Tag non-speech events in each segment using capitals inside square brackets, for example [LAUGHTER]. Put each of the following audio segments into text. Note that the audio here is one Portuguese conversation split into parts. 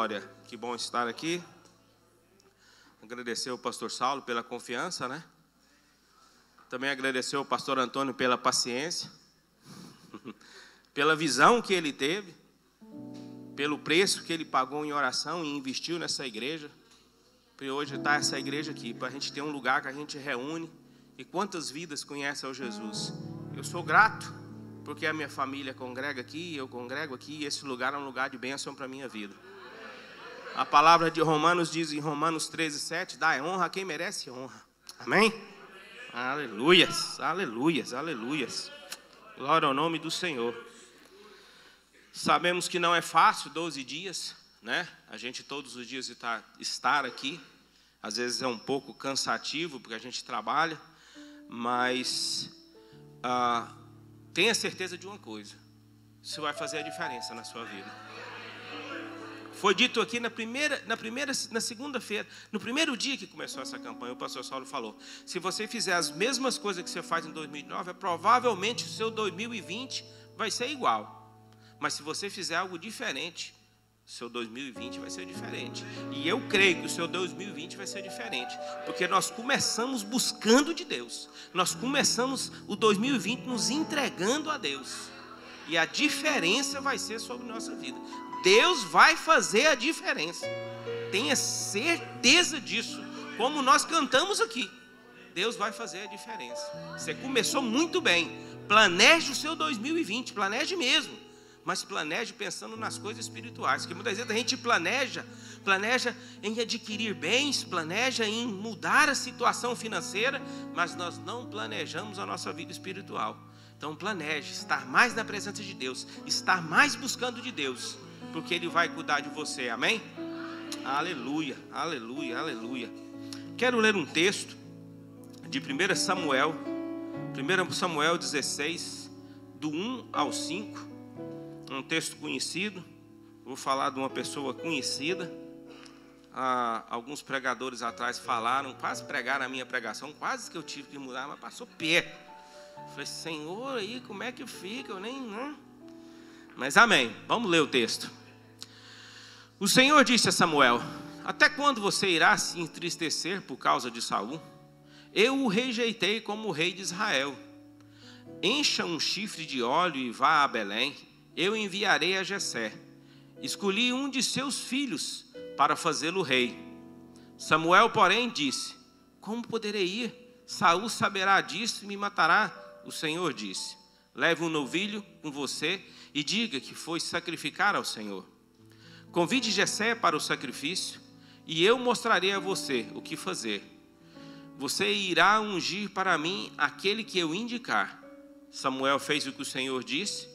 glória. Que bom estar aqui. Agradecer ao pastor Saulo pela confiança, né? Também agradecer ao pastor Antônio pela paciência, [LAUGHS] pela visão que ele teve, pelo preço que ele pagou em oração e investiu nessa igreja. Para hoje está essa igreja aqui, para a gente ter um lugar que a gente reúne. E quantas vidas conhecem ao Jesus? Eu sou grato porque a minha família congrega aqui, eu congrego aqui, e esse lugar é um lugar de bênção para a minha vida. A palavra de Romanos diz em Romanos 13, 7, dá honra a quem merece honra. Amém? Aleluias, aleluias, aleluias. Glória ao nome do Senhor. Sabemos que não é fácil 12 dias, né? A gente todos os dias está, estar aqui. Às vezes é um pouco cansativo, porque a gente trabalha, mas ah, Tenha certeza de uma coisa: isso vai fazer a diferença na sua vida. Foi dito aqui na primeira, na primeira, na segunda-feira, no primeiro dia que começou essa campanha, o pastor Saulo falou: se você fizer as mesmas coisas que você faz em 2009, provavelmente o seu 2020 vai ser igual. Mas se você fizer algo diferente, seu 2020 vai ser diferente. E eu creio que o seu 2020 vai ser diferente, porque nós começamos buscando de Deus. Nós começamos o 2020 nos entregando a Deus. E a diferença vai ser sobre nossa vida. Deus vai fazer a diferença. Tenha certeza disso. Como nós cantamos aqui. Deus vai fazer a diferença. Você começou muito bem. Planeje o seu 2020, planeje mesmo mas planeje pensando nas coisas espirituais, que muitas vezes a gente planeja, planeja em adquirir bens, planeja em mudar a situação financeira, mas nós não planejamos a nossa vida espiritual. Então planeje estar mais na presença de Deus, estar mais buscando de Deus, porque Ele vai cuidar de você, amém? Aleluia, aleluia, aleluia. Quero ler um texto de 1 Samuel, 1 Samuel 16, do 1 ao 5 um texto conhecido, vou falar de uma pessoa conhecida. Ah, alguns pregadores atrás falaram, quase pregaram a minha pregação, quase que eu tive que mudar, mas passou pé. Falei, Senhor, aí como é que fica? Eu nem. Né? Mas amém. Vamos ler o texto. O Senhor disse a Samuel: Até quando você irá se entristecer por causa de Saul? Eu o rejeitei como rei de Israel. Encha um chifre de óleo e vá a Belém eu enviarei a Jessé. Escolhi um de seus filhos para fazê-lo rei. Samuel, porém, disse: Como poderei ir? Saul saberá disso e me matará. O Senhor disse: Leve um novilho com você e diga que foi sacrificar ao Senhor. Convide Jessé para o sacrifício, e eu mostrarei a você o que fazer. Você irá ungir para mim aquele que eu indicar. Samuel fez o que o Senhor disse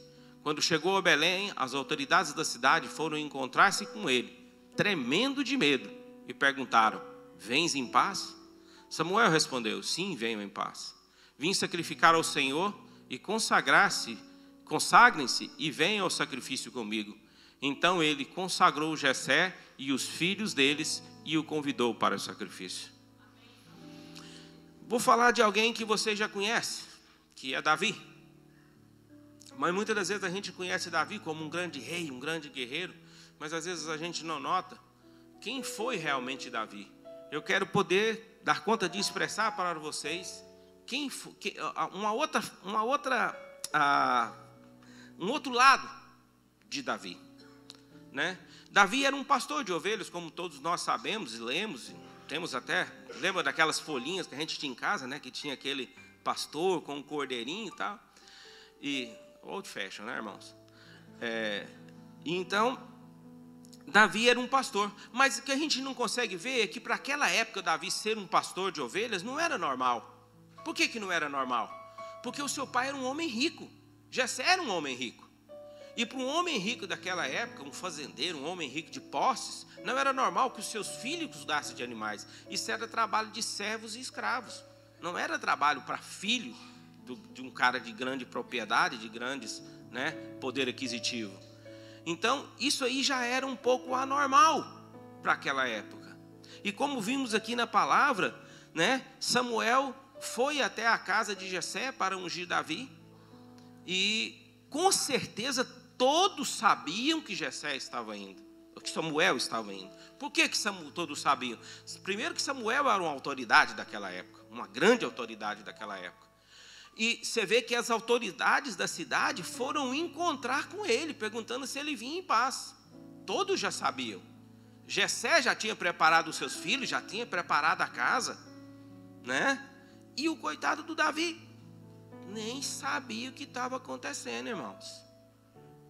quando chegou a Belém, as autoridades da cidade foram encontrar-se com ele, tremendo de medo, e perguntaram: Vens em paz? Samuel respondeu: Sim, venho em paz. Vim sacrificar ao Senhor e consagrar-se, consagrem-se e venham ao sacrifício comigo. Então ele consagrou Jessé e os filhos deles e o convidou para o sacrifício. Vou falar de alguém que você já conhece, que é Davi. Mas muitas das vezes a gente conhece Davi como um grande rei, um grande guerreiro, mas às vezes a gente não nota quem foi realmente Davi. Eu quero poder dar conta de expressar para vocês quem uma outra, uma outra, um outro lado de Davi, né? Davi era um pastor de ovelhas, como todos nós sabemos e lemos, temos até lembra daquelas folhinhas que a gente tinha em casa, né? Que tinha aquele pastor com um cordeirinho e tal. E Old fashion, né, irmãos? É, então, Davi era um pastor, mas o que a gente não consegue ver é que para aquela época Davi ser um pastor de ovelhas não era normal. Por que, que não era normal? Porque o seu pai era um homem rico. Jessé era um homem rico. E para um homem rico daquela época, um fazendeiro, um homem rico de posses, não era normal que os seus filhos cuidassem de animais. Isso era trabalho de servos e escravos. Não era trabalho para filho do, de um cara de grande propriedade, de grandes né, poder aquisitivo. Então, isso aí já era um pouco anormal para aquela época. E como vimos aqui na palavra, né, Samuel foi até a casa de Jessé para ungir Davi, e com certeza todos sabiam que Jessé estava indo. que Samuel estava indo. Por que, que Samuel, todos sabiam? Primeiro que Samuel era uma autoridade daquela época, uma grande autoridade daquela época. E você vê que as autoridades da cidade foram encontrar com ele, perguntando se ele vinha em paz. Todos já sabiam. Jessé já tinha preparado os seus filhos, já tinha preparado a casa, né? E o coitado do Davi nem sabia o que estava acontecendo, irmãos.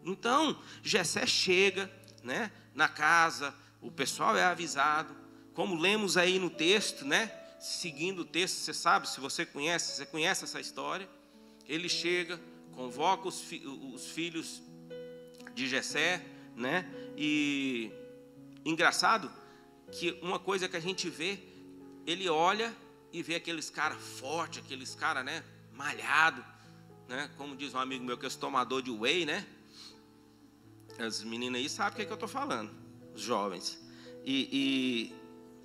Então, Jessé chega, né, na casa, o pessoal é avisado, como lemos aí no texto, né? Seguindo o texto, você sabe, se você conhece, você conhece essa história. Ele chega, convoca os, fi, os filhos de Jessé, né? E engraçado que uma coisa que a gente vê, ele olha e vê aqueles caras fortes, aqueles caras, né, malhado, né? Como diz um amigo meu que é tomador de whey, né? As meninas aí sabem o que, é que eu estou falando, os jovens. E, e,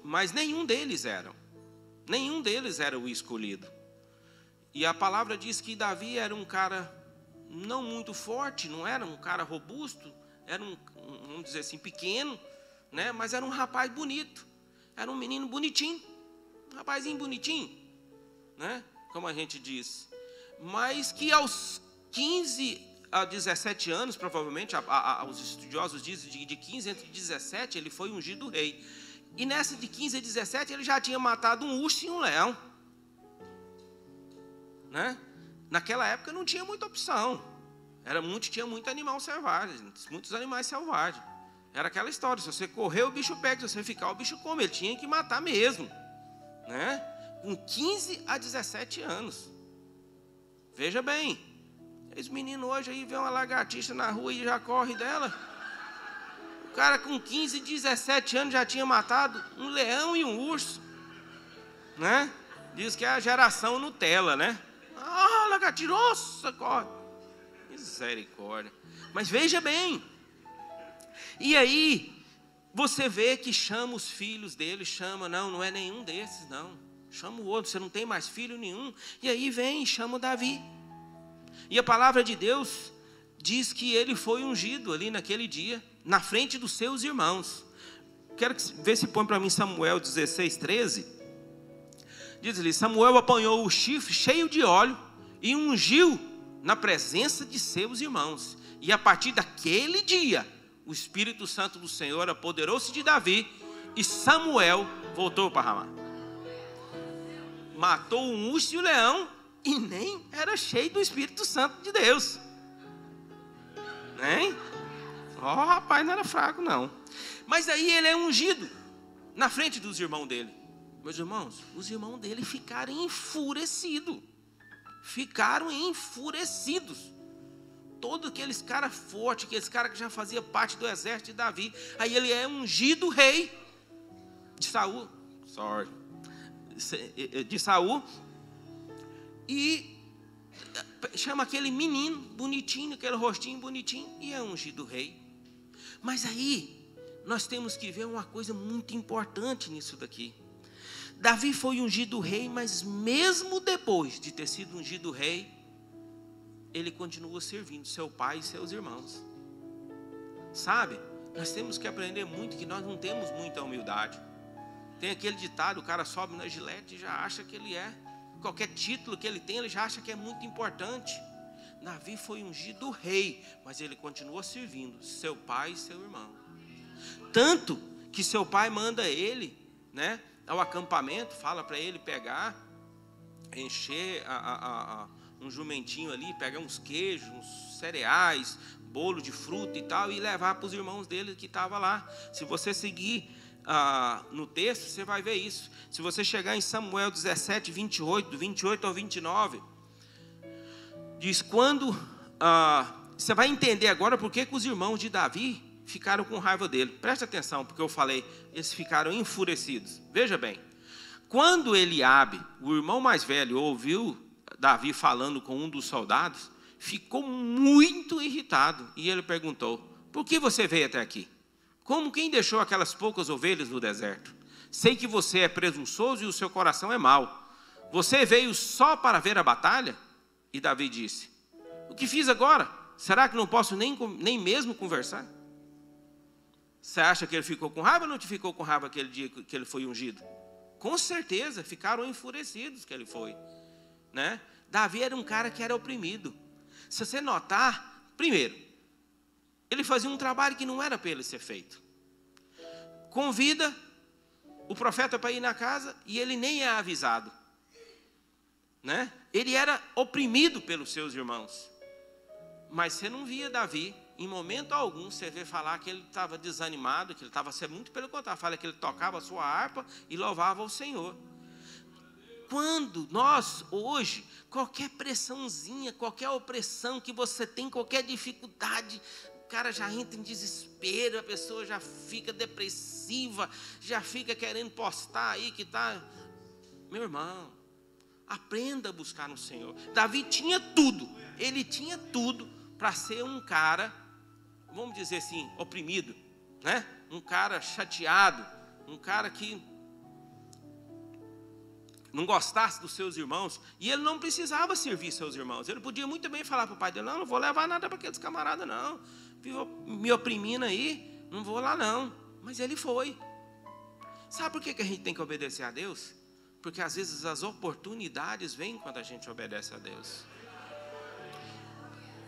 mas nenhum deles eram. Nenhum deles era o escolhido. E a palavra diz que Davi era um cara não muito forte, não era um cara robusto, era um, vamos dizer assim, pequeno, né? mas era um rapaz bonito. Era um menino bonitinho. Um rapazinho bonitinho, né? como a gente diz. Mas que aos 15 a 17 anos, provavelmente, a, a, os estudiosos dizem de, de 15 entre 17, ele foi ungido rei. E nessa de 15 a 17, ele já tinha matado um urso e um leão. Né? Naquela época não tinha muita opção. Era muito, tinha muito animal selvagem, muitos animais selvagens. Era aquela história, se você correr, o bicho pega, se você ficar, o bicho come. Ele tinha que matar mesmo. Né? Com 15 a 17 anos. Veja bem, esse menino hoje aí vê uma lagartixa na rua e já corre dela. O cara com 15, 17 anos já tinha matado um leão e um urso. Né? Diz que é a geração Nutella, né? Ah, lagartixa, nossa, corre. Misericórdia. Mas veja bem. E aí, você vê que chama os filhos dele, chama, não, não é nenhum desses, não. Chama o outro, você não tem mais filho nenhum. E aí vem e chama o Davi. E a palavra de Deus diz que ele foi ungido ali naquele dia, na frente dos seus irmãos. Quero ver se põe para mim Samuel 16, 13. Diz ali: Samuel apanhou o chifre cheio de óleo e ungiu na presença de seus irmãos. E a partir daquele dia, o Espírito Santo do Senhor apoderou-se de Davi e Samuel voltou para Ramá. Matou um urso e o leão e nem era cheio do Espírito Santo de Deus. Nem? Ó, oh, rapaz, não era fraco, não. Mas aí ele é ungido na frente dos irmãos dele. Meus irmãos, os irmãos dele ficaram enfurecidos. Ficaram enfurecidos. Todos aqueles caras fortes, aqueles caras que já fazia parte do exército de Davi. Aí ele é ungido rei de Saul. Sorry. De Saul e eh, chama aquele menino bonitinho, aquele rostinho bonitinho, e é ungido rei. Mas aí, nós temos que ver uma coisa muito importante nisso daqui. Davi foi ungido rei, mas mesmo depois de ter sido ungido rei, ele continua servindo seu pai e seus irmãos. Sabe? Nós temos que aprender muito que nós não temos muita humildade. Tem aquele ditado, o cara sobe na gilete e já acha que ele é qualquer título que ele tem, ele já acha que é muito importante. Davi foi ungido rei, mas ele continuou servindo seu pai e seu irmão. Tanto que seu pai manda ele, né, ao acampamento, fala para ele pegar, encher a, a, a, um jumentinho ali, pegar uns queijos, uns cereais, bolo de fruta e tal, e levar para os irmãos dele que estavam lá. Se você seguir ah, no texto, você vai ver isso. Se você chegar em Samuel 17, 28, do 28 ao 29, diz: quando. Ah, você vai entender agora por que os irmãos de Davi ficaram com raiva dele. Preste atenção, porque eu falei, eles ficaram enfurecidos. Veja bem, quando Eliabe, o irmão mais velho, ouviu Davi falando com um dos soldados, ficou muito irritado e ele perguntou: Por que você veio até aqui? Como quem deixou aquelas poucas ovelhas no deserto? Sei que você é presunçoso e o seu coração é mau. Você veio só para ver a batalha? E Davi disse: O que fiz agora? Será que não posso nem, nem mesmo conversar? Você acha que ele ficou com raiva ou não te ficou com raiva aquele dia que ele foi ungido? Com certeza, ficaram enfurecidos que ele foi. Né? Davi era um cara que era oprimido. Se você notar, primeiro, ele fazia um trabalho que não era para ele ser feito. Convida o profeta para ir na casa e ele nem é avisado. Né? Ele era oprimido pelos seus irmãos. Mas você não via Davi, em momento algum, você vê falar que ele estava desanimado, que ele estava sendo muito pelo contrário, fala que ele tocava a sua harpa e louvava o Senhor. Quando nós, hoje, qualquer pressãozinha, qualquer opressão que você tem, qualquer dificuldade, cara já entra em desespero, a pessoa já fica depressiva, já fica querendo postar aí que está. Meu irmão, aprenda a buscar no Senhor. Davi tinha tudo, ele tinha tudo para ser um cara, vamos dizer assim, oprimido, né? Um cara chateado, um cara que não gostasse dos seus irmãos, e ele não precisava servir seus irmãos. Ele podia muito bem falar para o pai dele: Não, não vou levar nada para aqueles camaradas, não. Me oprimindo aí, não vou lá, não. Mas ele foi. Sabe por que a gente tem que obedecer a Deus? Porque às vezes as oportunidades vêm quando a gente obedece a Deus.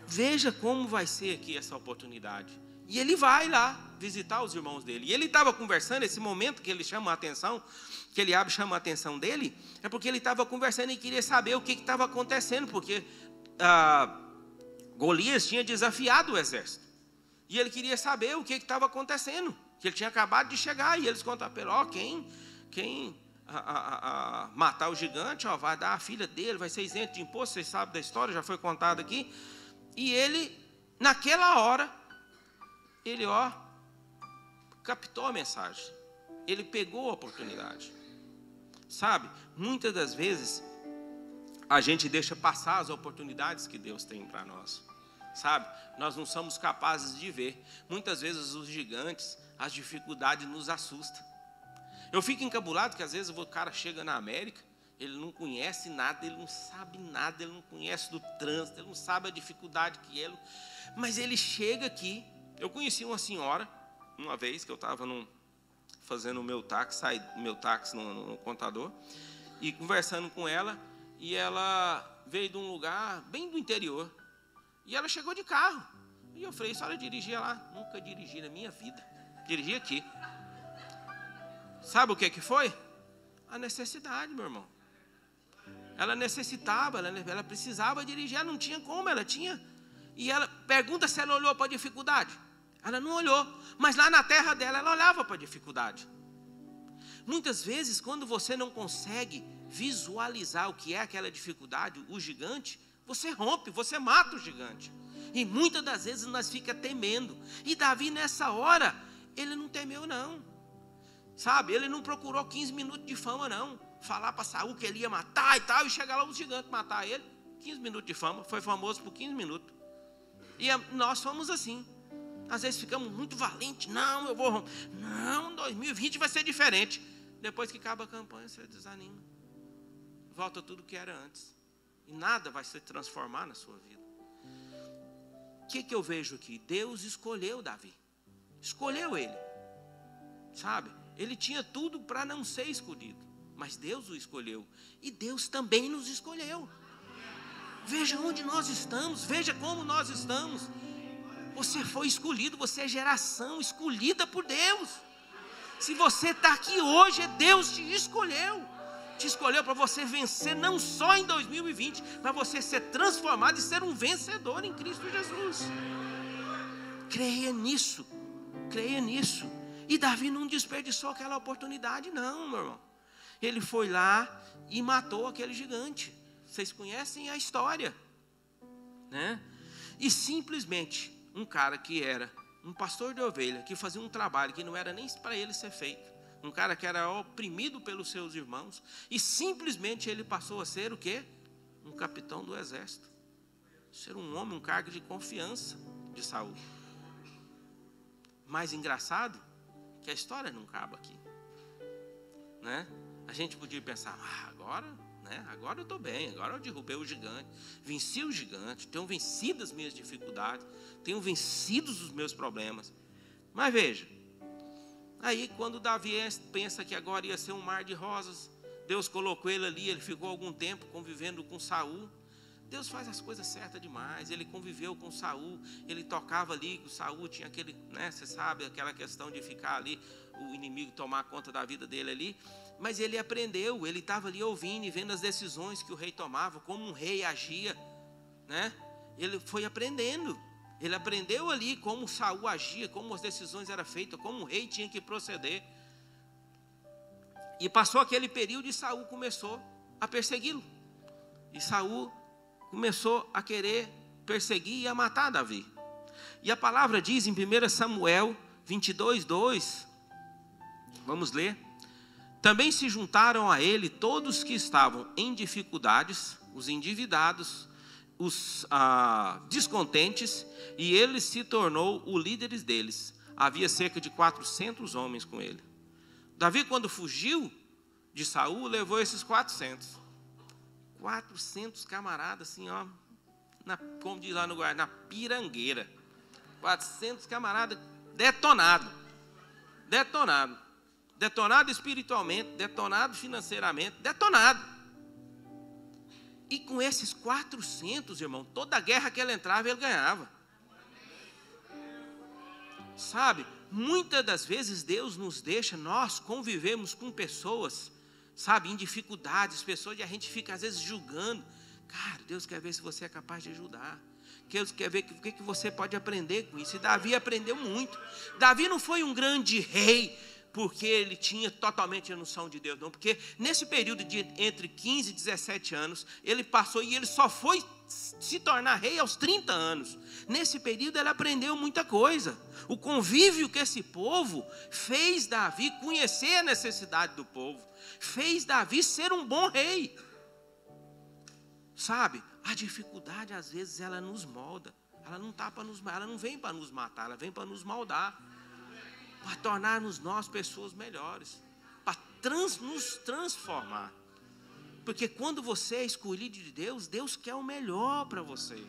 Veja como vai ser aqui essa oportunidade. E ele vai lá visitar os irmãos dele. E ele estava conversando, esse momento que ele chama a atenção, que ele abre chama a atenção dele, é porque ele estava conversando e queria saber o que estava acontecendo, porque ah, Golias tinha desafiado o exército. E ele queria saber o que estava acontecendo, que ele tinha acabado de chegar, e eles contaram para ele, ó, quem, quem a, a, a, matar o gigante, ó, vai dar a filha dele, vai ser isento de imposto, vocês sabem da história, já foi contado aqui. E ele, naquela hora, ele, ó, captou a mensagem. Ele pegou a oportunidade. Sabe, muitas das vezes a gente deixa passar as oportunidades que Deus tem para nós. Sabe, nós não somos capazes de ver. Muitas vezes os gigantes, as dificuldades nos assustam. Eu fico encabulado que às vezes o cara chega na América, ele não conhece nada, ele não sabe nada, ele não conhece do trânsito, ele não sabe a dificuldade que ele. Mas ele chega aqui. Eu conheci uma senhora, uma vez que eu estava fazendo o meu táxi, saí meu táxi no, no, contador, e conversando com ela, e ela veio de um lugar bem do interior, e ela chegou de carro. E eu falei, a senhora dirigia lá? Nunca dirigi na minha vida. Dirigi aqui. Sabe o que, que foi? A necessidade, meu irmão. Ela necessitava, ela, ela precisava dirigir, ela não tinha como, ela tinha. E ela pergunta se ela olhou para a dificuldade. Ela não olhou, mas lá na terra dela ela olhava para a dificuldade. Muitas vezes, quando você não consegue visualizar o que é aquela dificuldade, o gigante, você rompe, você mata o gigante. E muitas das vezes nós fica temendo. E Davi nessa hora, ele não temeu não. Sabe? Ele não procurou 15 minutos de fama não. Falar para Saul que ele ia matar e tal e chegar lá os gigantes matar ele. 15 minutos de fama, foi famoso por 15 minutos. E nós fomos assim. Às vezes ficamos muito valentes. Não, eu vou. Não, 2020 vai ser diferente. Depois que acaba a campanha, você desanima. Volta tudo que era antes. E nada vai se transformar na sua vida. O que, que eu vejo aqui? Deus escolheu Davi. Escolheu ele. Sabe? Ele tinha tudo para não ser escolhido. Mas Deus o escolheu. E Deus também nos escolheu. Veja onde nós estamos. Veja como nós estamos. Você foi escolhido, você é geração escolhida por Deus. Se você está aqui hoje, é Deus te escolheu. Te escolheu para você vencer não só em 2020, para você ser transformado e ser um vencedor em Cristo Jesus. Creia nisso. Creia nisso. E Davi não desperdiçou aquela oportunidade, não, meu irmão. Ele foi lá e matou aquele gigante. Vocês conhecem a história, né? E simplesmente um cara que era um pastor de ovelha, que fazia um trabalho que não era nem para ele ser feito, um cara que era oprimido pelos seus irmãos, e simplesmente ele passou a ser o quê? Um capitão do exército. Ser um homem, um cargo de confiança de Saul. Mais engraçado que a história não acaba aqui. Né? A gente podia pensar, ah, agora né? Agora eu estou bem, agora eu derrubei o gigante, venci o gigante, tenho vencido as minhas dificuldades, tenho vencido os meus problemas. Mas veja, Aí, quando Davi pensa que agora ia ser um mar de rosas, Deus colocou ele ali, ele ficou algum tempo convivendo com Saul. Deus faz as coisas certas demais. Ele conviveu com Saul, ele tocava ali, o Saul tinha aquele, né, você sabe, aquela questão de ficar ali, o inimigo tomar conta da vida dele ali. Mas ele aprendeu, ele estava ali ouvindo e vendo as decisões que o rei tomava, como um rei agia, né? Ele foi aprendendo. Ele aprendeu ali como Saul agia, como as decisões eram feitas, como o rei tinha que proceder. E passou aquele período e Saul começou a persegui-lo. E Saul começou a querer perseguir e a matar Davi. E a palavra diz em 1 Samuel 22, 2, vamos ler. Também se juntaram a ele todos que estavam em dificuldades, os endividados, os ah, descontentes, e ele se tornou o líder deles. Havia cerca de 400 homens com ele. Davi, quando fugiu de Saul, levou esses 400. 400 camaradas, assim, ó, na, como diz lá no Guarda, na pirangueira. 400 camaradas detonado. Detonado. Detonado espiritualmente, detonado financeiramente, detonado. E com esses 400, irmão, toda guerra que ele entrava, ele ganhava. Sabe, muitas das vezes Deus nos deixa, nós convivemos com pessoas, sabe, em dificuldades, pessoas que a gente fica às vezes julgando. Cara, Deus quer ver se você é capaz de ajudar. Deus quer ver o que, que você pode aprender com isso. E Davi aprendeu muito. Davi não foi um grande rei porque ele tinha totalmente a noção de Deus, não. Porque nesse período de entre 15 e 17 anos, ele passou e ele só foi se tornar rei aos 30 anos. Nesse período ele aprendeu muita coisa. O convívio que esse povo fez Davi conhecer a necessidade do povo, fez Davi ser um bom rei. Sabe? A dificuldade às vezes ela nos molda. Ela não tá para nos, ela não vem para nos matar, ela vem para nos moldar para tornar-nos nós pessoas melhores, para trans, nos transformar. Porque quando você é escolhido de Deus, Deus quer o melhor para você.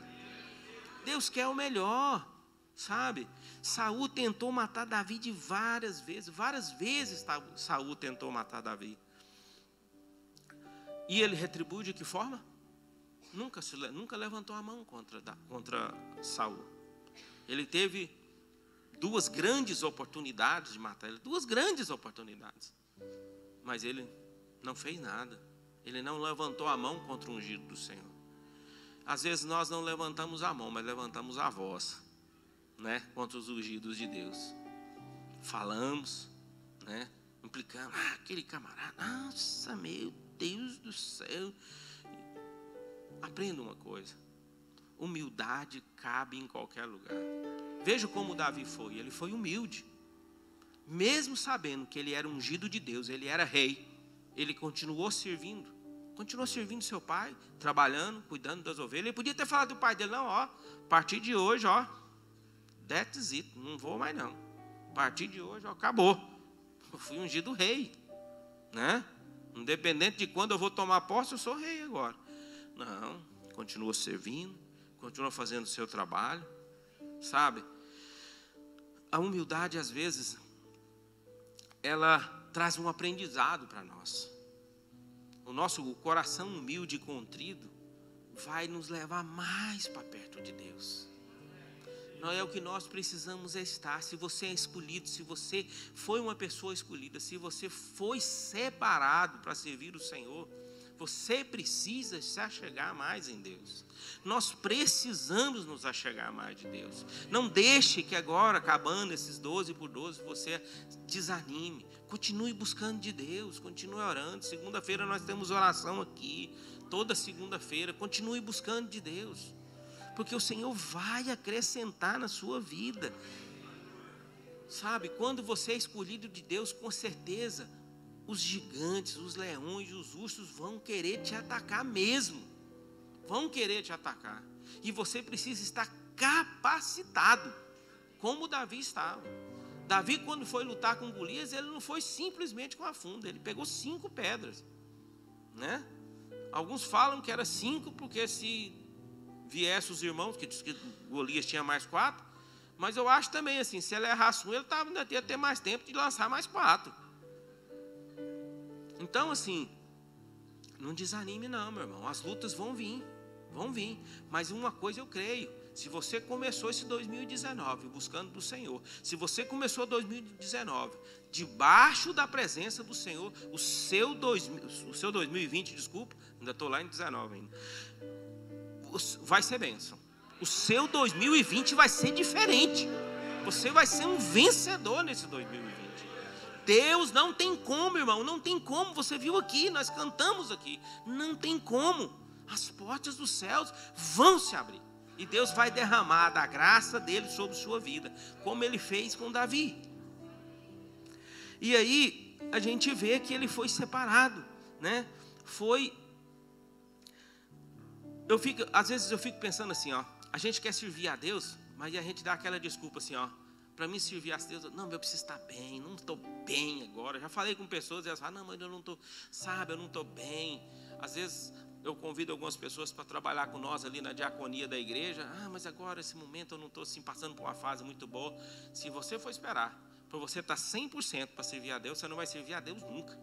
Deus quer o melhor, sabe? Saul tentou matar Davi de várias vezes, várias vezes Saul tentou matar Davi. E ele retribui de que forma? Nunca, se, nunca levantou a mão contra, contra Saul. Ele teve duas grandes oportunidades de matar ele, duas grandes oportunidades. Mas ele não fez nada. Ele não levantou a mão contra o ungido do Senhor. Às vezes nós não levantamos a mão, mas levantamos a voz, né, contra os ungidos de Deus. Falamos, né, implicando, ah, aquele camarada, nossa, meu Deus do céu. Aprenda uma coisa. Humildade cabe em qualquer lugar. Veja como Davi foi. Ele foi humilde. Mesmo sabendo que ele era ungido de Deus, ele era rei, ele continuou servindo. Continuou servindo seu pai, trabalhando, cuidando das ovelhas. Ele podia ter falado do pai dele, não, ó, a partir de hoje, ó, that's it, não vou mais não. A partir de hoje, ó, acabou. Eu fui ungido rei, né? Independente de quando eu vou tomar posse, eu sou rei agora. Não, continua servindo, continua fazendo o seu trabalho, sabe? A humildade, às vezes, ela traz um aprendizado para nós. O nosso coração humilde e contrido vai nos levar mais para perto de Deus. Não é o que nós precisamos estar. Se você é escolhido, se você foi uma pessoa escolhida, se você foi separado para servir o Senhor, você precisa se achegar mais em Deus. Nós precisamos nos achegar mais de Deus. Não deixe que agora, acabando esses 12 por 12, você desanime. Continue buscando de Deus, continue orando. Segunda-feira nós temos oração aqui. Toda segunda-feira, continue buscando de Deus. Porque o Senhor vai acrescentar na sua vida. Sabe, quando você é escolhido de Deus, com certeza, os gigantes, os leões, os ursos vão querer te atacar mesmo. Vão querer te atacar. E você precisa estar capacitado, como Davi estava. Davi, quando foi lutar com Golias, ele não foi simplesmente com a funda, ele pegou cinco pedras. Né? Alguns falam que era cinco, porque se viesse os irmãos, que diz que Golias tinha mais quatro, Mas eu acho também assim, se ele errasse um, ele tava, ainda ia ter mais tempo de lançar mais quatro. Então, assim, não desanime não, meu irmão. As lutas vão vir, vão vir. Mas uma coisa eu creio, se você começou esse 2019 buscando do Senhor, se você começou 2019 debaixo da presença do Senhor, o seu, dois, o seu 2020, desculpa, ainda estou lá em 19 ainda, vai ser bênção. O seu 2020 vai ser diferente. Você vai ser um vencedor nesse 2020. Deus não tem como, irmão, não tem como. Você viu aqui, nós cantamos aqui. Não tem como. As portas dos céus vão se abrir. E Deus vai derramar da graça dele sobre sua vida, como ele fez com Davi. E aí a gente vê que ele foi separado, né? Foi eu fico, às vezes eu fico pensando assim, ó, a gente quer servir a Deus, mas a gente dá aquela desculpa assim, ó, para mim servir a Deus, não, eu preciso estar bem, não estou bem agora. Já falei com pessoas e elas falam, não, mas eu não estou, sabe, eu não estou bem. Às vezes eu convido algumas pessoas para trabalhar com nós ali na diaconia da igreja. Ah, mas agora, esse momento, eu não estou assim, passando por uma fase muito boa. Se você for esperar para você estar 100% para servir a Deus, você não vai servir a Deus nunca.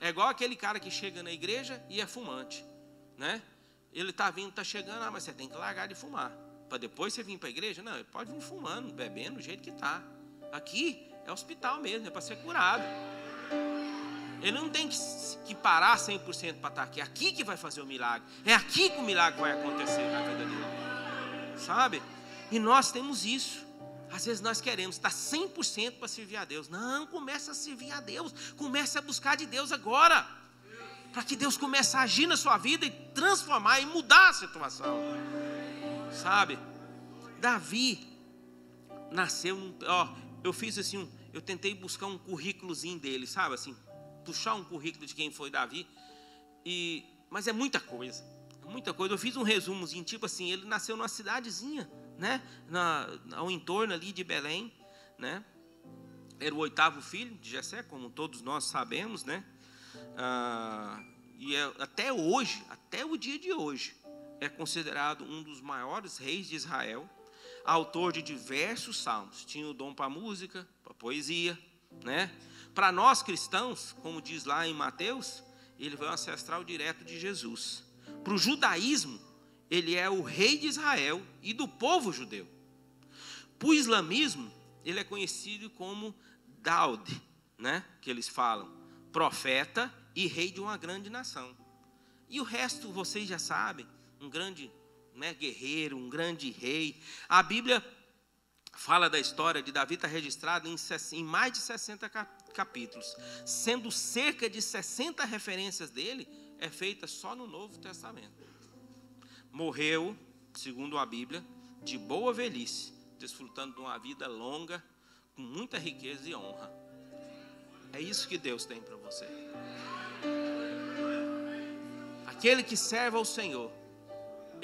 É igual aquele cara que chega na igreja e é fumante, né? Ele está vindo, está chegando, ah, mas você tem que largar de fumar. Para depois você vir para a igreja? Não, ele pode vir fumando, bebendo do jeito que está. Aqui é hospital mesmo, é para ser curado. Ele não tem que, que parar 100% para estar aqui. É aqui que vai fazer o milagre. É aqui que o milagre vai acontecer na vida dele. Sabe? E nós temos isso. Às vezes nós queremos estar 100% para servir a Deus. Não, começa a servir a Deus. Começa a buscar de Deus agora para que Deus comece a agir na sua vida e transformar e mudar a situação. Sabe? Davi nasceu, ó, eu fiz assim, um, eu tentei buscar um currículozinho dele, sabe assim, puxar um currículo de quem foi Davi. E mas é muita coisa. Muita coisa. Eu fiz um resumozinho, tipo assim, ele nasceu numa cidadezinha, né, na, ao entorno ali de Belém, né? Era o oitavo filho de Jessé, como todos nós sabemos, né? Ah, e é, até hoje, até o dia de hoje, é considerado um dos maiores reis de Israel, autor de diversos salmos. Tinha o dom para música, para poesia, né? Para nós cristãos, como diz lá em Mateus, ele foi um ancestral direto de Jesus. Para o judaísmo, ele é o rei de Israel e do povo judeu. Para o islamismo, ele é conhecido como Daud, né? Que eles falam, profeta e rei de uma grande nação. E o resto vocês já sabem, um grande né, guerreiro, um grande rei. A Bíblia fala da história de Davi, está registrada em, em mais de 60 capítulos, sendo cerca de 60 referências dele é feita só no Novo Testamento. Morreu, segundo a Bíblia, de boa velhice, desfrutando de uma vida longa, com muita riqueza e honra. É isso que Deus tem para você. Aquele que serve ao Senhor,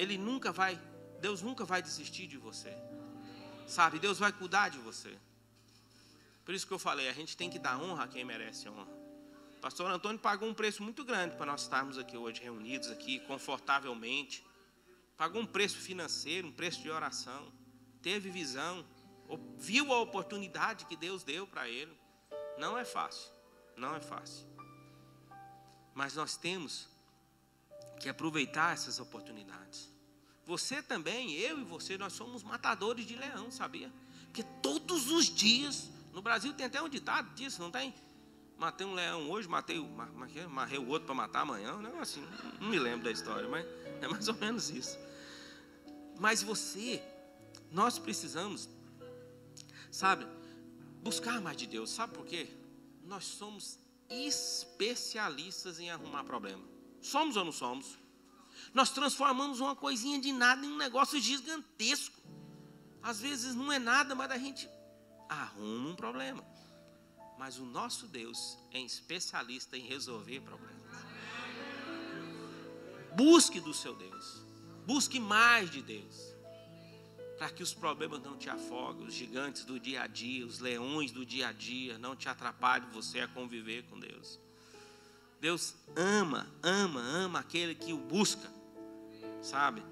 ele nunca vai, Deus nunca vai desistir de você. Sabe, Deus vai cuidar de você. Por isso que eu falei, a gente tem que dar honra a quem merece honra. Pastor Antônio pagou um preço muito grande para nós estarmos aqui hoje reunidos aqui confortavelmente. Pagou um preço financeiro, um preço de oração. Teve visão, viu a oportunidade que Deus deu para ele. Não é fácil, não é fácil. Mas nós temos que aproveitar essas oportunidades. Você também, eu e você, nós somos matadores de leão, sabia? Porque todos os dias, no Brasil tem até um ditado disso, não tem? Matei um leão hoje, matei, marrei o outro para matar amanhã, não é assim, não me lembro da história, mas é mais ou menos isso. Mas você, nós precisamos, sabe, buscar mais de Deus, sabe por quê? Nós somos especialistas em arrumar problema. Somos ou não somos? Nós transformamos uma coisinha de nada em um negócio gigantesco. Às vezes não é nada, mas a gente arruma um problema. Mas o nosso Deus é especialista em resolver problemas. Busque do seu Deus. Busque mais de Deus. Para que os problemas não te afoguem, os gigantes do dia a dia, os leões do dia a dia, não te atrapalhem você a conviver com Deus. Deus ama, ama, ama aquele que o busca, sabe?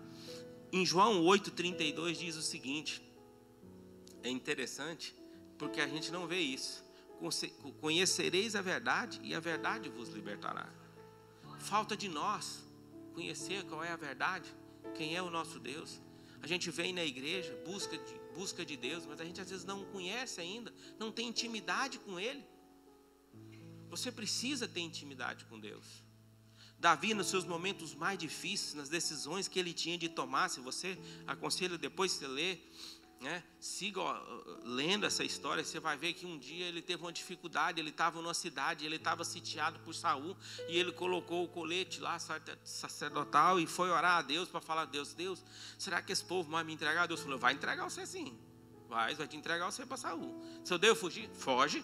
Em João 8,32 diz o seguinte: é interessante porque a gente não vê isso. Conhecereis a verdade e a verdade vos libertará. Falta de nós conhecer qual é a verdade, quem é o nosso Deus. A gente vem na igreja, busca de, busca de Deus, mas a gente às vezes não conhece ainda, não tem intimidade com Ele. Você precisa ter intimidade com Deus. Davi, nos seus momentos mais difíceis, nas decisões que ele tinha de tomar, se você aconselha depois você ler, né? Siga ó, lendo essa história, você vai ver que um dia ele teve uma dificuldade, ele estava numa cidade, ele estava sitiado por Saul, e ele colocou o colete lá, sacerdotal, e foi orar a Deus para falar, Deus, Deus, será que esse povo vai me entregar? Deus falou, vai entregar você sim. Vai, vai te entregar você para Saul. Se eu devo fugir, foge.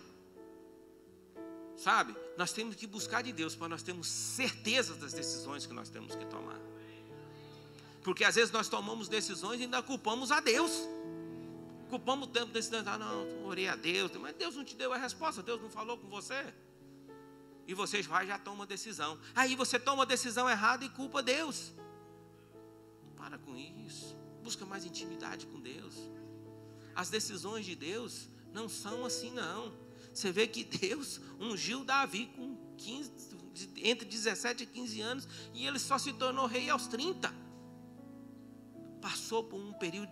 Sabe? Nós temos que buscar de Deus para nós termos certeza das decisões que nós temos que tomar. Porque às vezes nós tomamos decisões e ainda culpamos a Deus. Culpamos o tempo desse ah, não, orei a Deus, mas Deus não te deu a resposta, Deus não falou com você. E você vai já toma uma decisão. Aí você toma a decisão errada e culpa Deus. Para com isso. Busca mais intimidade com Deus. As decisões de Deus não são assim não. Você vê que Deus ungiu Davi com 15, entre 17 e 15 anos e ele só se tornou rei aos 30 passou por um período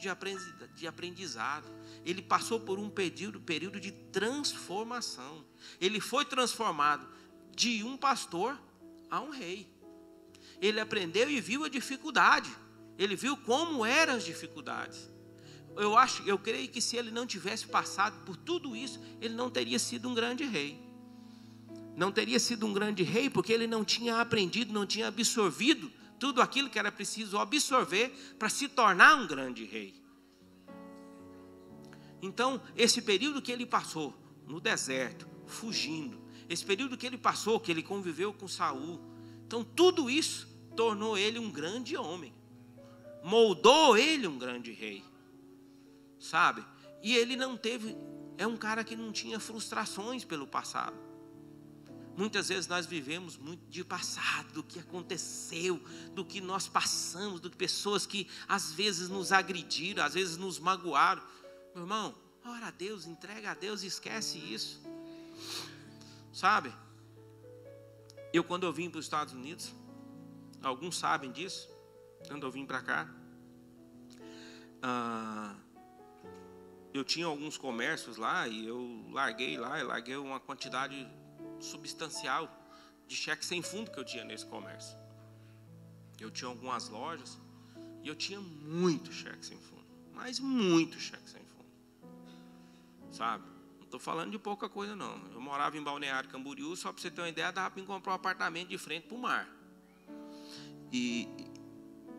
de aprendizado, ele passou por um período, período de transformação. Ele foi transformado de um pastor a um rei. Ele aprendeu e viu a dificuldade. Ele viu como eram as dificuldades. Eu acho, eu creio que se ele não tivesse passado por tudo isso, ele não teria sido um grande rei. Não teria sido um grande rei porque ele não tinha aprendido, não tinha absorvido tudo aquilo que era preciso absorver para se tornar um grande rei. Então, esse período que ele passou no deserto, fugindo, esse período que ele passou, que ele conviveu com Saul, então tudo isso tornou ele um grande homem, moldou ele um grande rei, sabe? E ele não teve, é um cara que não tinha frustrações pelo passado. Muitas vezes nós vivemos muito de passado, do que aconteceu, do que nós passamos, do que pessoas que às vezes nos agrediram, às vezes nos magoaram. Meu irmão, ora a Deus, entrega a Deus e esquece isso. Sabe? Eu quando eu vim para os Estados Unidos, alguns sabem disso, quando eu vim para cá, ah, eu tinha alguns comércios lá e eu larguei lá, eu larguei uma quantidade substancial de cheque sem fundo que eu tinha nesse comércio. Eu tinha algumas lojas e eu tinha muito cheque sem fundo, mas muito cheque sem fundo. Sabe? Não estou falando de pouca coisa não. Eu morava em Balneário Camboriú, só para você ter uma ideia, dava para comprar um apartamento de frente para o mar. E,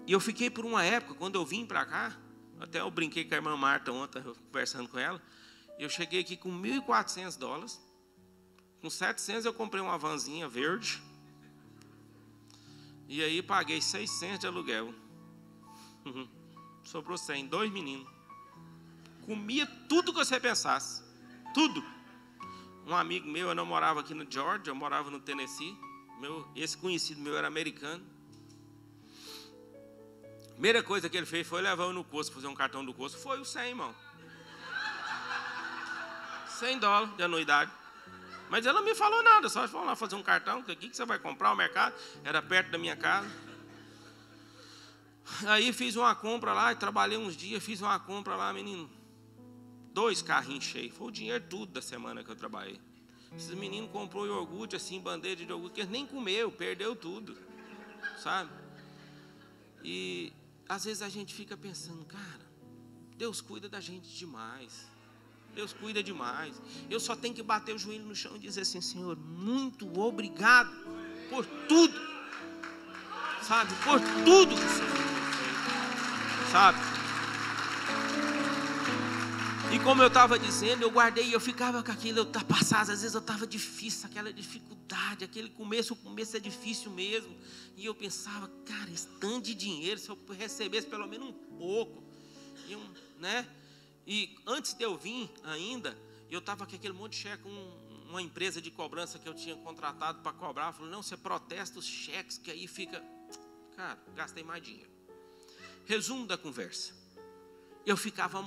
e eu fiquei por uma época, quando eu vim para cá, até eu brinquei com a irmã Marta ontem, conversando com ela, eu cheguei aqui com 1.400 dólares, com 700 eu comprei uma vanzinha verde. E aí paguei 600 de aluguel. Sobrou 100, dois meninos. Comia tudo que você pensasse. Tudo. Um amigo meu, eu não morava aqui no Georgia, eu morava no Tennessee. Meu, esse conhecido meu era americano. Primeira coisa que ele fez foi levar no curso, fazer um cartão do curso. Foi o 100, irmão. 100 dólares de anuidade. Mas ela não me falou nada, só falou lá fazer um cartão, que aqui que você vai comprar o mercado, era perto da minha casa. Aí fiz uma compra lá, trabalhei uns dias, fiz uma compra lá, menino. Dois carrinhos cheios. Foi o dinheiro tudo da semana que eu trabalhei. Esses meninos comprou iogurte, assim, bandeja de iogurte, que eles nem comeu, perdeu tudo. Sabe? E às vezes a gente fica pensando, cara, Deus cuida da gente demais. Deus cuida demais. Eu só tenho que bater o joelho no chão e dizer assim: Senhor, muito obrigado por tudo. Sabe? Por tudo que o Senhor fez. Sabe? E como eu estava dizendo, eu guardei, eu ficava com aquilo, eu passava, às vezes eu estava difícil, aquela dificuldade, aquele começo, o começo é difícil mesmo. E eu pensava, cara, esse tanto de dinheiro, se eu recebesse pelo menos um pouco, e um, né? E antes de eu vir ainda, eu estava com aquele monte de cheque, um, uma empresa de cobrança que eu tinha contratado para cobrar. Falou, não, você protesta os cheques, que aí fica. Cara, gastei mais dinheiro. Resumo da conversa. Eu ficava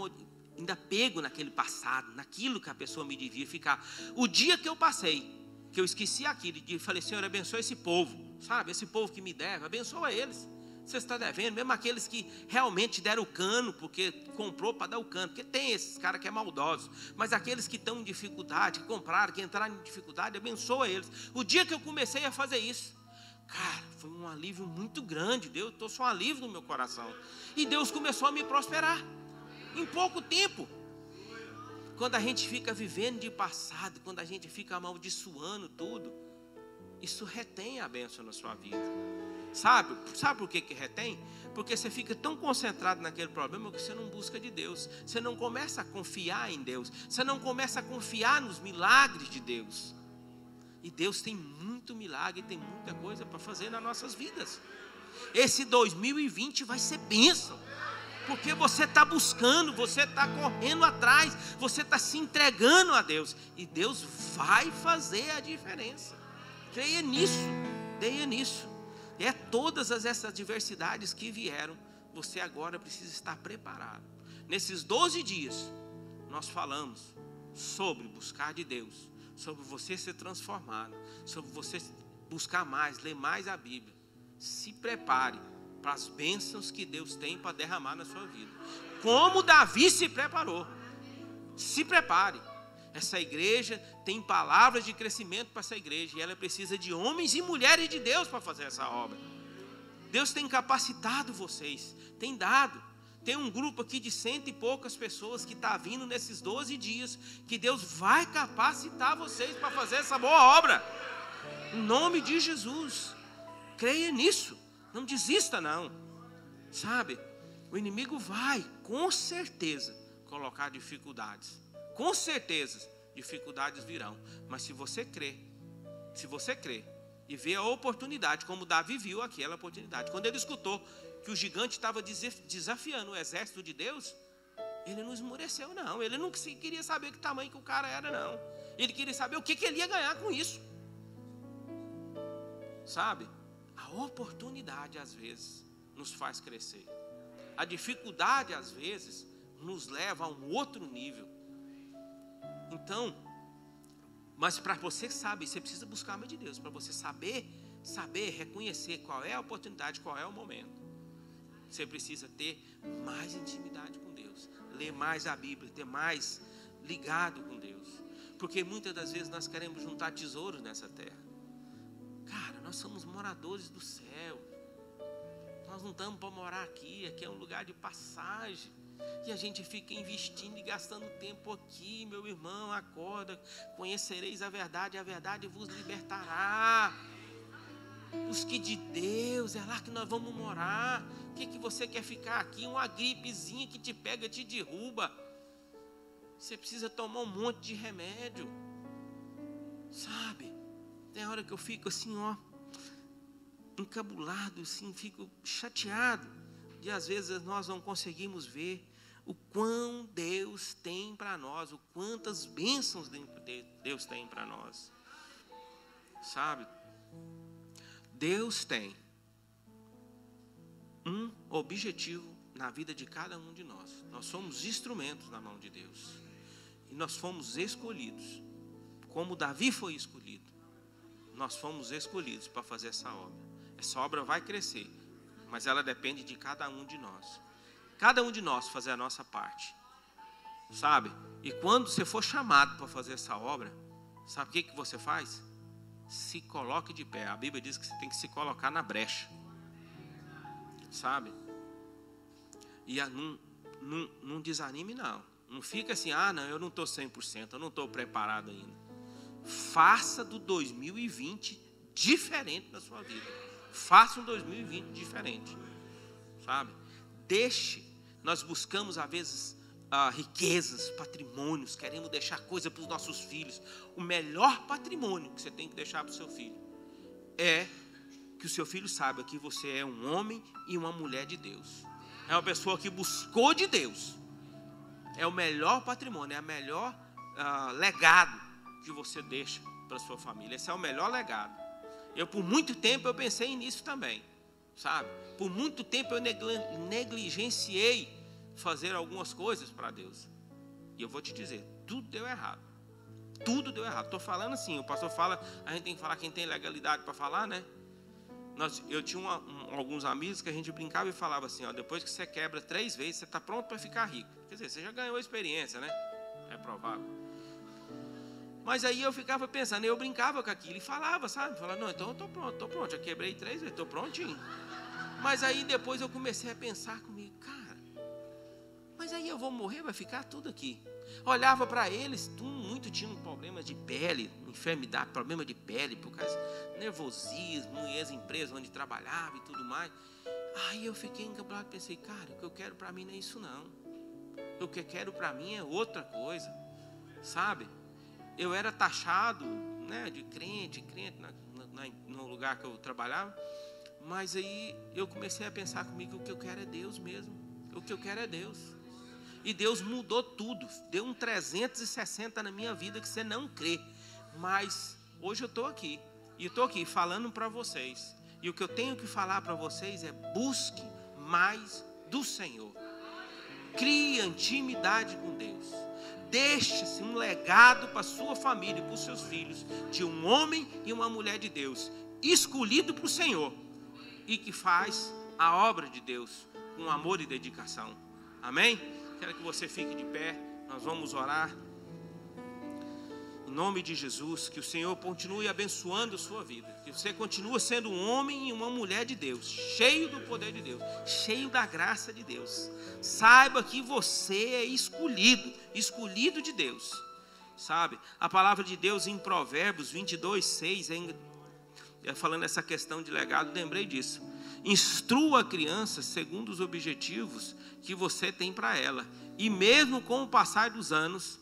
ainda pego naquele passado, naquilo que a pessoa me devia ficar. O dia que eu passei, que eu esqueci aquilo, e falei, Senhor, abençoa esse povo, sabe? Esse povo que me deve, abençoa eles. Você está devendo, mesmo aqueles que realmente deram o cano, porque comprou para dar o cano, porque tem esses caras que é maldoso, mas aqueles que estão em dificuldade, que compraram, que entraram em dificuldade, abençoa eles. O dia que eu comecei a fazer isso, cara, foi um alívio muito grande, Deus trouxe um alívio no meu coração. E Deus começou a me prosperar em pouco tempo. Quando a gente fica vivendo de passado, quando a gente fica amaldiçoando tudo, isso retém a bênção na sua vida. Sabe? Sabe por que, que retém? Porque você fica tão concentrado naquele problema que você não busca de Deus. Você não começa a confiar em Deus. Você não começa a confiar nos milagres de Deus. E Deus tem muito milagre, tem muita coisa para fazer nas nossas vidas. Esse 2020 vai ser bênção porque você está buscando, você está correndo atrás, você está se entregando a Deus, e Deus vai fazer a diferença. Creia nisso, creia nisso. É todas essas adversidades que vieram, você agora precisa estar preparado. Nesses 12 dias, nós falamos sobre buscar de Deus, sobre você ser transformado, sobre você buscar mais, ler mais a Bíblia. Se prepare para as bênçãos que Deus tem para derramar na sua vida. Como Davi se preparou. Se prepare. Essa igreja tem palavras de crescimento para essa igreja e ela precisa de homens e mulheres de Deus para fazer essa obra. Deus tem capacitado vocês, tem dado. Tem um grupo aqui de cento e poucas pessoas que está vindo nesses 12 dias, que Deus vai capacitar vocês para fazer essa boa obra. Em nome de Jesus. Creia nisso. Não desista, não. Sabe? O inimigo vai, com certeza, colocar dificuldades. Com certeza, dificuldades virão. Mas se você crê, se você crê e vê a oportunidade, como Davi viu aquela oportunidade, quando ele escutou que o gigante estava desafiando o exército de Deus, ele não esmureceu, não. Ele não queria saber que tamanho que o cara era, não. Ele queria saber o que, que ele ia ganhar com isso. Sabe? A oportunidade, às vezes, nos faz crescer. A dificuldade, às vezes, nos leva a um outro nível. Então, mas para você saber, você precisa buscar a mão de Deus, para você saber, saber, reconhecer qual é a oportunidade, qual é o momento. Você precisa ter mais intimidade com Deus, ler mais a Bíblia, ter mais ligado com Deus. Porque muitas das vezes nós queremos juntar tesouros nessa terra. Cara, nós somos moradores do céu. Nós não estamos para morar aqui, aqui é um lugar de passagem. E a gente fica investindo e gastando tempo aqui, meu irmão, acorda, conhecereis a verdade, a verdade vos libertará. Busque de Deus, é lá que nós vamos morar. O que, que você quer ficar aqui? Uma gripezinha que te pega, te derruba. Você precisa tomar um monte de remédio. Sabe? Tem hora que eu fico assim, ó, encabulado, assim, fico chateado de às vezes nós não conseguimos ver o quão Deus tem para nós, o quantas bênçãos Deus tem para nós. Sabe? Deus tem um objetivo na vida de cada um de nós. Nós somos instrumentos na mão de Deus. E nós fomos escolhidos. Como Davi foi escolhido nós fomos escolhidos para fazer essa obra. Essa obra vai crescer, mas ela depende de cada um de nós. Cada um de nós fazer a nossa parte. Sabe? E quando você for chamado para fazer essa obra, sabe o que, que você faz? Se coloque de pé. A Bíblia diz que você tem que se colocar na brecha. Sabe? E não, não, não desanime, não. Não fica assim, ah, não, eu não estou 100%, eu não estou preparado ainda. Faça do 2020 diferente na sua vida. Faça um 2020 diferente. Sabe? Deixe. Nós buscamos, às vezes, ah, riquezas, patrimônios, queremos deixar coisa para os nossos filhos. O melhor patrimônio que você tem que deixar para o seu filho é que o seu filho saiba que você é um homem e uma mulher de Deus. É uma pessoa que buscou de Deus. É o melhor patrimônio, é o melhor ah, legado que você deixa para sua família. Esse é o melhor legado. Eu por muito tempo eu pensei nisso também, sabe? Por muito tempo eu negligenciei fazer algumas coisas para Deus. E eu vou te dizer, tudo deu errado. Tudo deu errado. Estou falando assim, o pastor fala, a gente tem que falar quem tem legalidade para falar, né? Nós, eu tinha uma, um, alguns amigos que a gente brincava e falava assim, ó, depois que você quebra três vezes, você está pronto para ficar rico. Quer dizer, você já ganhou experiência, né? É provável. Mas aí eu ficava pensando, eu brincava com aquilo e falava, sabe? Falava, não, então eu estou pronto, estou pronto, já quebrei três vezes, estou prontinho. Mas aí depois eu comecei a pensar comigo, cara, mas aí eu vou morrer, vai ficar tudo aqui. Olhava para eles, muito tinham problemas de pele, enfermidade, problema de pele, por causa de nervosismo, ex-empresa onde trabalhava e tudo mais. Aí eu fiquei encabulado e pensei, cara, o que eu quero para mim não é isso não. O que eu quero para mim é outra coisa, sabe? Eu era taxado né, de crente, crente na, na, no lugar que eu trabalhava. Mas aí eu comecei a pensar comigo que o que eu quero é Deus mesmo. O que eu quero é Deus. E Deus mudou tudo. Deu um 360 na minha vida que você não crê. Mas hoje eu estou aqui. E estou aqui falando para vocês. E o que eu tenho que falar para vocês é: busque mais do Senhor. Crie intimidade com Deus deixe-se um legado para sua família e para os seus filhos, de um homem e uma mulher de Deus, escolhido para o Senhor, e que faz a obra de Deus com amor e dedicação. Amém? Quero que você fique de pé, nós vamos orar. Em nome de Jesus, que o Senhor continue abençoando a sua vida. Que você continue sendo um homem e uma mulher de Deus, cheio do poder de Deus, cheio da graça de Deus. Saiba que você é escolhido, escolhido de Deus. Sabe? A palavra de Deus em Provérbios 22, 6, é falando essa questão de legado, lembrei disso. Instrua a criança segundo os objetivos que você tem para ela, e mesmo com o passar dos anos,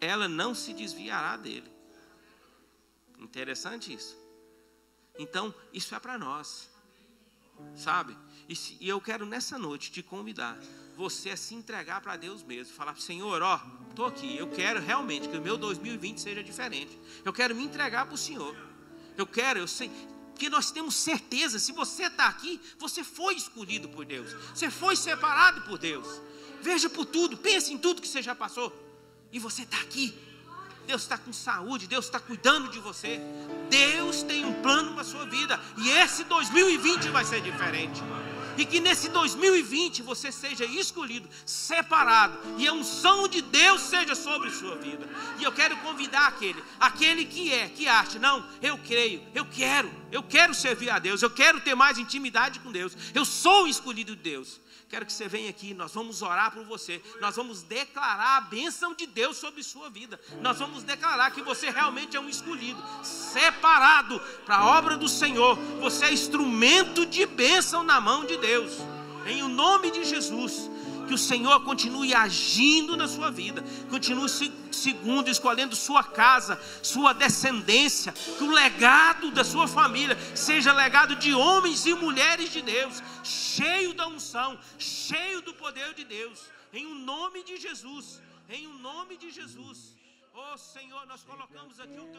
ela não se desviará dele. Interessante isso. Então, isso é para nós, sabe? E, se, e, eu quero nessa noite te convidar, você a se entregar para Deus mesmo, falar, Senhor, ó, estou aqui, eu quero realmente que o meu 2020 seja diferente. Eu quero me entregar para o Senhor. Eu quero, eu sei, porque nós temos certeza, se você está aqui, você foi escolhido por Deus, você foi separado por Deus. Veja por tudo, pense em tudo que você já passou. E você está aqui. Deus está com saúde, Deus está cuidando de você. Deus tem um plano para a sua vida. E esse 2020 vai ser diferente. E que nesse 2020 você seja escolhido, separado, e a unção de Deus seja sobre sua vida. E eu quero convidar aquele, aquele que é, que acha, não, eu creio, eu quero, eu quero servir a Deus, eu quero ter mais intimidade com Deus, eu sou escolhido de Deus quero que você venha aqui, nós vamos orar por você, nós vamos declarar a bênção de Deus sobre sua vida, nós vamos declarar que você realmente é um escolhido, separado para a obra do Senhor, você é instrumento de bênção na mão de Deus, em o nome de Jesus que o Senhor continue agindo na sua vida, continue segundo, escolhendo sua casa, sua descendência, que o legado da sua família seja legado de homens e mulheres de Deus, cheio da unção, cheio do poder de Deus, em o um nome de Jesus, em o um nome de Jesus. Oh Senhor, nós colocamos aqui o teu